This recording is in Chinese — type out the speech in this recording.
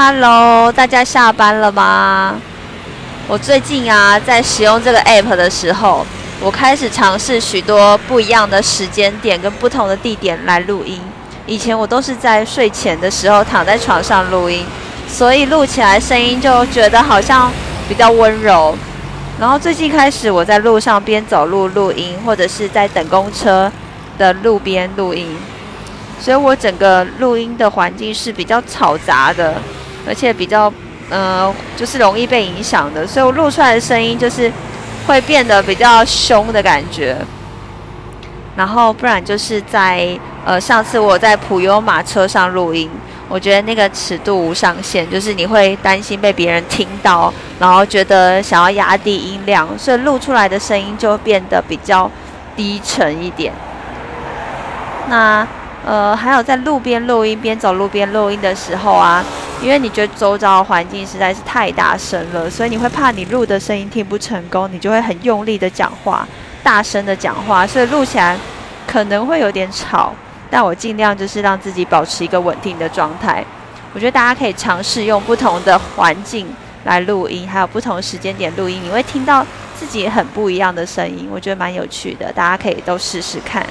Hello，大家下班了吗？我最近啊，在使用这个 App 的时候，我开始尝试许多不一样的时间点跟不同的地点来录音。以前我都是在睡前的时候躺在床上录音，所以录起来声音就觉得好像比较温柔。然后最近开始，我在路上边走路录音，或者是在等公车的路边录音，所以我整个录音的环境是比较嘈杂的。而且比较，呃，就是容易被影响的，所以我录出来的声音就是会变得比较凶的感觉。然后不然就是在，呃，上次我在普悠马车上录音，我觉得那个尺度无上限，就是你会担心被别人听到，然后觉得想要压低音量，所以录出来的声音就变得比较低沉一点。那。呃，还有在路边录音，边走路边录音的时候啊，因为你觉得周遭环境实在是太大声了，所以你会怕你录的声音听不成功，你就会很用力的讲话，大声的讲话，所以录起来可能会有点吵。但我尽量就是让自己保持一个稳定的状态。我觉得大家可以尝试用不同的环境来录音，还有不同时间点录音，你会听到自己很不一样的声音，我觉得蛮有趣的，大家可以都试试看。